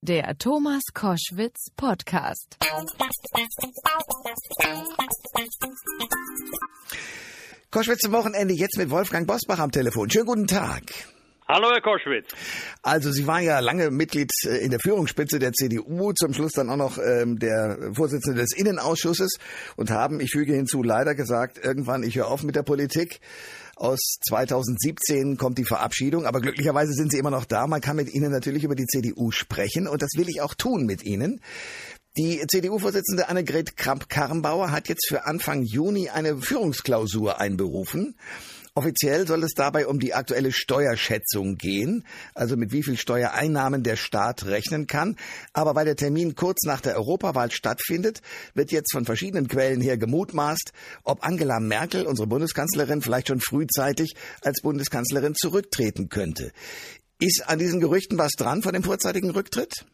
Der Thomas Koschwitz Podcast. Koschwitz zum Wochenende jetzt mit Wolfgang Bosbach am Telefon. Schönen guten Tag. Hallo, Herr Koschwitz. Also Sie waren ja lange Mitglied äh, in der Führungsspitze der CDU, zum Schluss dann auch noch ähm, der Vorsitzende des Innenausschusses und haben, ich füge hinzu, leider gesagt, irgendwann, ich höre auf mit der Politik. Aus 2017 kommt die Verabschiedung, aber glücklicherweise sind Sie immer noch da. Man kann mit Ihnen natürlich über die CDU sprechen und das will ich auch tun mit Ihnen. Die CDU-Vorsitzende Annegret Kramp-Karrenbauer hat jetzt für Anfang Juni eine Führungsklausur einberufen. Offiziell soll es dabei um die aktuelle Steuerschätzung gehen, also mit wie viel Steuereinnahmen der Staat rechnen kann. Aber weil der Termin kurz nach der Europawahl stattfindet, wird jetzt von verschiedenen Quellen her gemutmaßt, ob Angela Merkel, unsere Bundeskanzlerin, vielleicht schon frühzeitig als Bundeskanzlerin zurücktreten könnte. Ist an diesen Gerüchten was dran von dem vorzeitigen Rücktritt?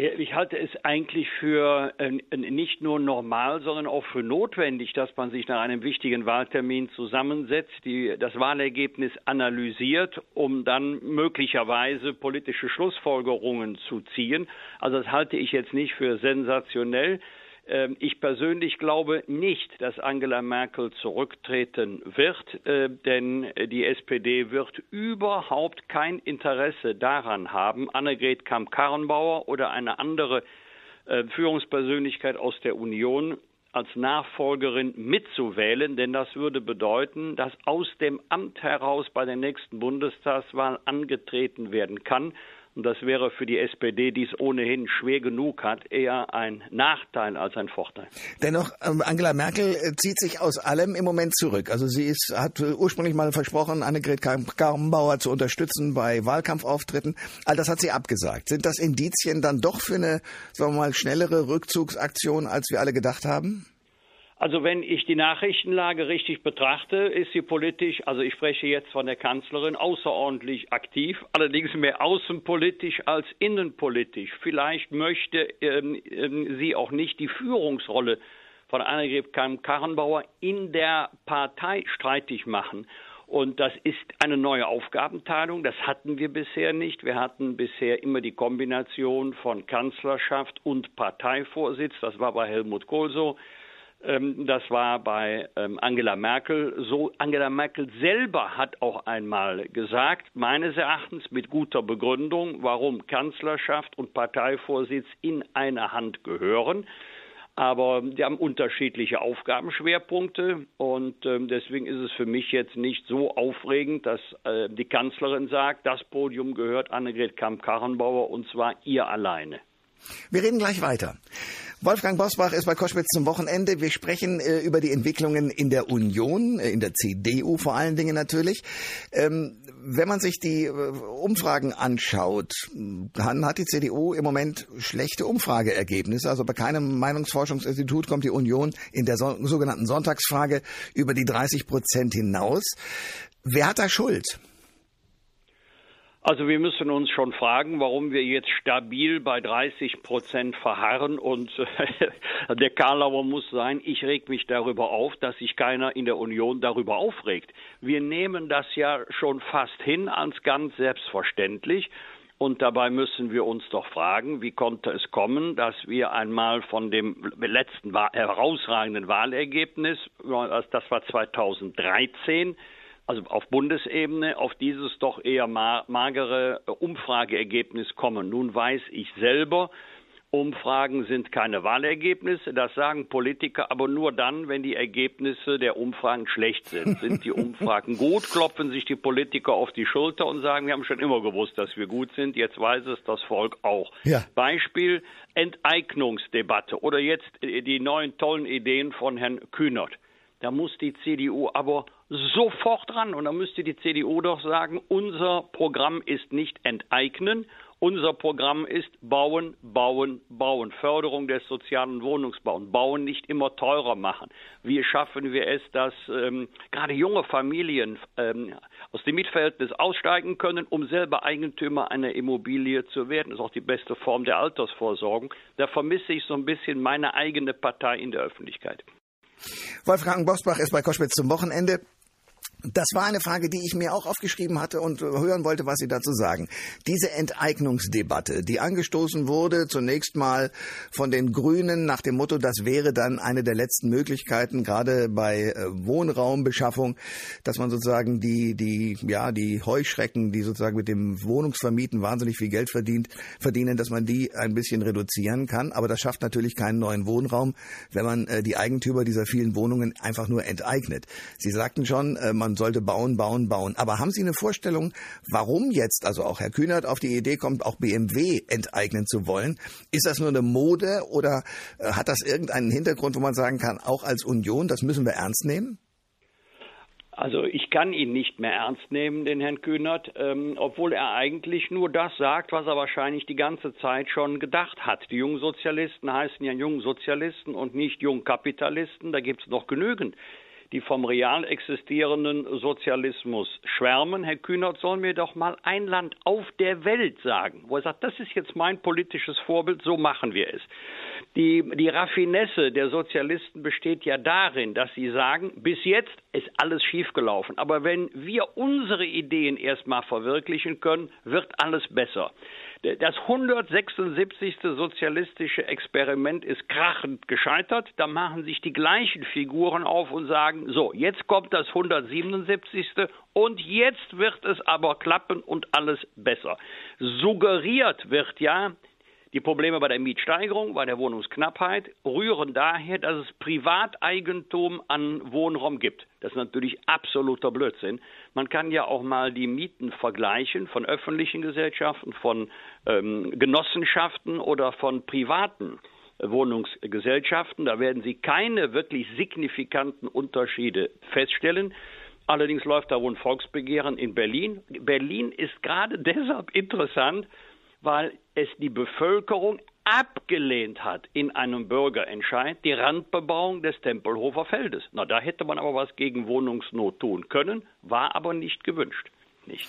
Äh, ich halte es eigentlich für äh, nicht nur normal, sondern auch für notwendig, dass man sich nach einem wichtigen Wahltermin zusammensetzt, die, das Wahlergebnis analysiert, um dann möglicherweise politische Schlussfolgerungen zu ziehen. Also das halte ich jetzt nicht für sensationell. Ähm, ich persönlich glaube nicht, dass Angela Merkel zurücktreten wird, äh, denn die SPD wird überhaupt kein Interesse daran haben, Annegret Kamp-Karrenbauer oder eine andere äh, Führungspersönlichkeit aus der Union als Nachfolgerin mitzuwählen, denn das würde bedeuten, dass aus dem Amt heraus bei der nächsten Bundestagswahl angetreten werden kann. Und das wäre für die SPD, die es ohnehin schwer genug hat, eher ein Nachteil als ein Vorteil. Dennoch, ähm, Angela Merkel äh, zieht sich aus allem im Moment zurück. Also sie ist, hat äh, ursprünglich mal versprochen, Annegret Karrenbauer zu unterstützen bei Wahlkampfauftritten. All das hat sie abgesagt. Sind das Indizien dann doch für eine, sagen wir mal, schnellere Rückzugsaktion, als wir alle gedacht haben? Also wenn ich die Nachrichtenlage richtig betrachte, ist sie politisch, also ich spreche jetzt von der Kanzlerin, außerordentlich aktiv, allerdings mehr außenpolitisch als innenpolitisch. Vielleicht möchte ähm, ähm, sie auch nicht die Führungsrolle von Annegret Karrenbauer in der Partei streitig machen. Und das ist eine neue Aufgabenteilung. Das hatten wir bisher nicht. Wir hatten bisher immer die Kombination von Kanzlerschaft und Parteivorsitz. Das war bei Helmut Kohl so. Ähm, das war bei ähm, Angela Merkel so. Angela Merkel selber hat auch einmal gesagt, meines Erachtens mit guter Begründung, warum Kanzlerschaft und Parteivorsitz in eine Hand gehören. Aber die haben unterschiedliche Aufgabenschwerpunkte und ähm, deswegen ist es für mich jetzt nicht so aufregend, dass äh, die Kanzlerin sagt, das Podium gehört Annegret Kamp-Karrenbauer und zwar ihr alleine. Wir reden gleich weiter. Wolfgang Bosbach ist bei Koschwitz zum Wochenende. Wir sprechen äh, über die Entwicklungen in der Union, äh, in der CDU vor allen Dingen natürlich. Ähm, wenn man sich die äh, Umfragen anschaut, dann hat die CDU im Moment schlechte Umfrageergebnisse. Also bei keinem Meinungsforschungsinstitut kommt die Union in der so sogenannten Sonntagsfrage über die 30 Prozent hinaus. Wer hat da Schuld? Also wir müssen uns schon fragen, warum wir jetzt stabil bei 30 Prozent verharren. Und äh, der Karlauer muss sein, ich reg mich darüber auf, dass sich keiner in der Union darüber aufregt. Wir nehmen das ja schon fast hin als ganz selbstverständlich. Und dabei müssen wir uns doch fragen, wie konnte es kommen, dass wir einmal von dem letzten herausragenden Wahlergebnis, das war 2013, also auf Bundesebene, auf dieses doch eher magere Umfrageergebnis kommen. Nun weiß ich selber, Umfragen sind keine Wahlergebnisse, das sagen Politiker aber nur dann, wenn die Ergebnisse der Umfragen schlecht sind. Sind die Umfragen gut, klopfen sich die Politiker auf die Schulter und sagen, wir haben schon immer gewusst, dass wir gut sind, jetzt weiß es das Volk auch. Ja. Beispiel Enteignungsdebatte oder jetzt die neuen tollen Ideen von Herrn Kühnert. Da muss die CDU aber sofort ran. Und da müsste die CDU doch sagen, unser Programm ist nicht enteignen, unser Programm ist bauen, bauen, bauen. Förderung des sozialen Wohnungsbaus. Bauen nicht immer teurer machen. Wie schaffen wir es, dass ähm, gerade junge Familien ähm, aus dem Mietverhältnis aussteigen können, um selber Eigentümer einer Immobilie zu werden? Das ist auch die beste Form der Altersvorsorgung. Da vermisse ich so ein bisschen meine eigene Partei in der Öffentlichkeit. Wolfgang Bosbach ist bei Koschwitz zum Wochenende. Das war eine Frage, die ich mir auch aufgeschrieben hatte und hören wollte, was Sie dazu sagen. Diese Enteignungsdebatte, die angestoßen wurde, zunächst mal von den Grünen nach dem Motto, das wäre dann eine der letzten Möglichkeiten, gerade bei äh, Wohnraumbeschaffung, dass man sozusagen die, die, ja, die Heuschrecken, die sozusagen mit dem Wohnungsvermieten wahnsinnig viel Geld verdient, verdienen, dass man die ein bisschen reduzieren kann. Aber das schafft natürlich keinen neuen Wohnraum, wenn man äh, die Eigentümer dieser vielen Wohnungen einfach nur enteignet. Sie sagten schon, äh, man man sollte bauen, bauen, bauen. Aber haben Sie eine Vorstellung, warum jetzt, also auch Herr Kühnert auf die Idee kommt, auch BMW enteignen zu wollen? Ist das nur eine Mode oder äh, hat das irgendeinen Hintergrund, wo man sagen kann, auch als Union, das müssen wir ernst nehmen? Also ich kann ihn nicht mehr ernst nehmen, den Herrn Kühnert, ähm, obwohl er eigentlich nur das sagt, was er wahrscheinlich die ganze Zeit schon gedacht hat. Die Jungsozialisten heißen ja Jungsozialisten und nicht Jungkapitalisten. Da gibt es noch genügend die vom real existierenden Sozialismus schwärmen. Herr Kühnert soll mir doch mal ein Land auf der Welt sagen, wo er sagt, das ist jetzt mein politisches Vorbild, so machen wir es. Die, die Raffinesse der Sozialisten besteht ja darin, dass sie sagen, bis jetzt ist alles schiefgelaufen. Aber wenn wir unsere Ideen erstmal verwirklichen können, wird alles besser. Das 176. sozialistische Experiment ist krachend gescheitert. Da machen sich die gleichen Figuren auf und sagen, so, jetzt kommt das 177. und jetzt wird es aber klappen und alles besser. Suggeriert wird ja, die Probleme bei der Mietsteigerung, bei der Wohnungsknappheit rühren daher, dass es Privateigentum an Wohnraum gibt. Das ist natürlich absoluter Blödsinn. Man kann ja auch mal die Mieten vergleichen von öffentlichen Gesellschaften, von ähm, Genossenschaften oder von privaten Wohnungsgesellschaften. Da werden Sie keine wirklich signifikanten Unterschiede feststellen. Allerdings läuft da wohl ein Volksbegehren in Berlin. Berlin ist gerade deshalb interessant, weil es die Bevölkerung abgelehnt hat in einem Bürgerentscheid die Randbebauung des Tempelhofer Feldes. Na, da hätte man aber was gegen Wohnungsnot tun können, war aber nicht gewünscht. Nicht.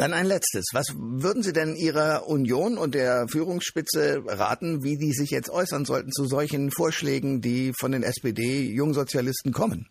Dann ein letztes. Was würden Sie denn Ihrer Union und der Führungsspitze raten, wie die sich jetzt äußern sollten zu solchen Vorschlägen, die von den SPD-Jungsozialisten kommen?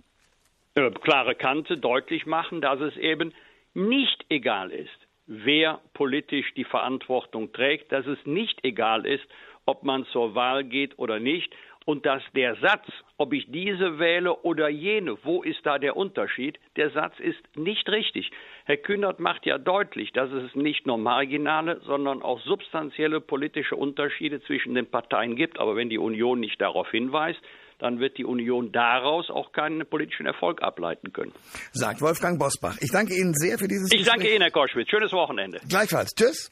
Klare Kante deutlich machen, dass es eben nicht egal ist, wer politisch die Verantwortung trägt, dass es nicht egal ist, ob man zur Wahl geht oder nicht und dass der Satz, ob ich diese wähle oder jene, wo ist da der Unterschied, der Satz ist nicht richtig. Herr Kühnert macht ja deutlich, dass es nicht nur marginale, sondern auch substanzielle politische Unterschiede zwischen den Parteien gibt. Aber wenn die Union nicht darauf hinweist, dann wird die Union daraus auch keinen politischen Erfolg ableiten können. Sagt Wolfgang Bosbach. Ich danke Ihnen sehr für dieses Ich danke Ihnen, Herr Koschwitz. Schönes Wochenende. Gleichfalls. Tschüss.